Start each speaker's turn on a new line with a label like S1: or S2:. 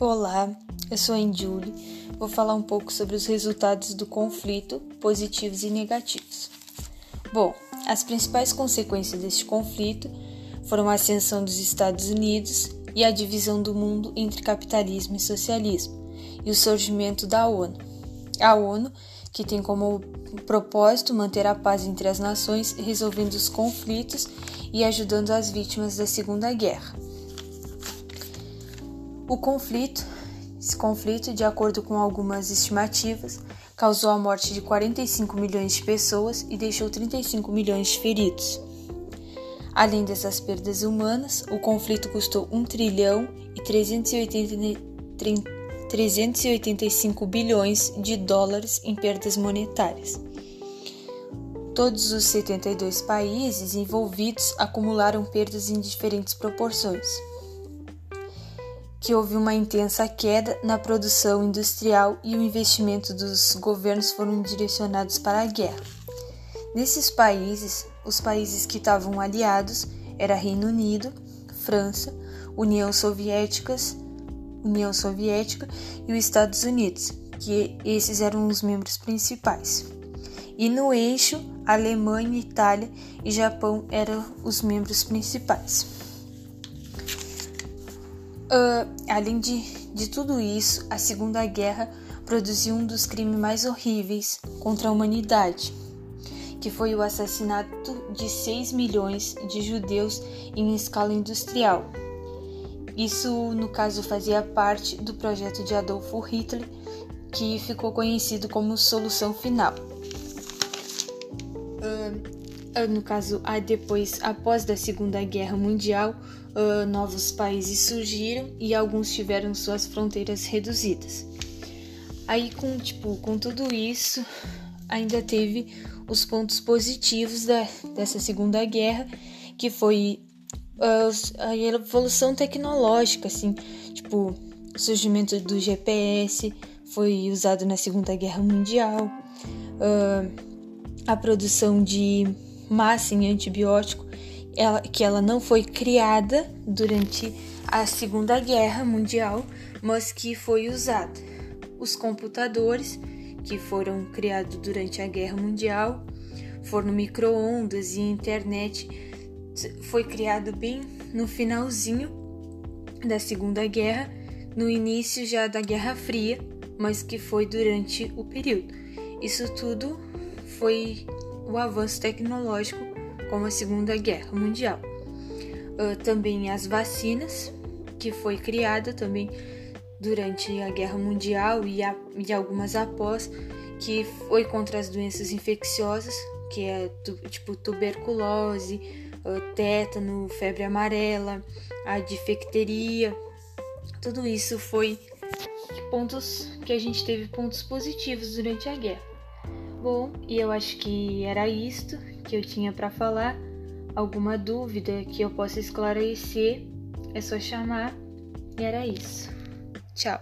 S1: Olá, eu sou a Julie. Vou falar um pouco sobre os resultados do conflito, positivos e negativos. Bom, as principais consequências deste conflito foram a ascensão dos Estados Unidos e a divisão do mundo entre capitalismo e socialismo, e o surgimento da ONU. A ONU, que tem como propósito manter a paz entre as nações, resolvendo os conflitos e ajudando as vítimas da Segunda Guerra. O conflito, esse conflito, de acordo com algumas estimativas, causou a morte de 45 milhões de pessoas e deixou 35 milhões de feridos. Além dessas perdas humanas, o conflito custou 1 trilhão e 380, 385 bilhões de dólares em perdas monetárias. Todos os 72 países envolvidos acumularam perdas em diferentes proporções que houve uma intensa queda na produção industrial e o investimento dos governos foram direcionados para a guerra. Nesses países, os países que estavam aliados era Reino Unido, França, União Soviética, União Soviética e os Estados Unidos, que esses eram os membros principais. E no eixo, Alemanha, Itália e Japão eram os membros principais. Uh, além de, de tudo isso, a Segunda Guerra produziu um dos crimes mais horríveis contra a humanidade, que foi o assassinato de 6 milhões de judeus em escala industrial. Isso, no caso, fazia parte do projeto de Adolfo Hitler, que ficou conhecido como Solução Final. Uh, no caso, depois, após da Segunda Guerra Mundial, uh, novos países surgiram e alguns tiveram suas fronteiras reduzidas. Aí, com, tipo, com tudo isso, ainda teve os pontos positivos da, dessa Segunda Guerra, que foi uh, a evolução tecnológica, assim, tipo, o surgimento do GPS foi usado na Segunda Guerra Mundial, a produção de massa em antibiótico ela, que ela não foi criada durante a Segunda Guerra Mundial, mas que foi usada. Os computadores, que foram criados durante a Guerra Mundial, foram micro-ondas e internet, foi criado bem no finalzinho da Segunda Guerra, no início já da Guerra Fria, mas que foi durante o período. Isso tudo foi o avanço tecnológico como a Segunda Guerra Mundial. Uh, também as vacinas, que foi criada também durante a Guerra Mundial e, a, e algumas após, que foi contra as doenças infecciosas, que é tu, tipo tuberculose, uh, tétano, febre amarela, a difecteria. Tudo isso foi pontos que a gente teve pontos positivos durante a guerra. Bom, e eu acho que era isto que eu tinha para falar. Alguma dúvida que eu possa esclarecer, é só chamar. E era isso. Tchau.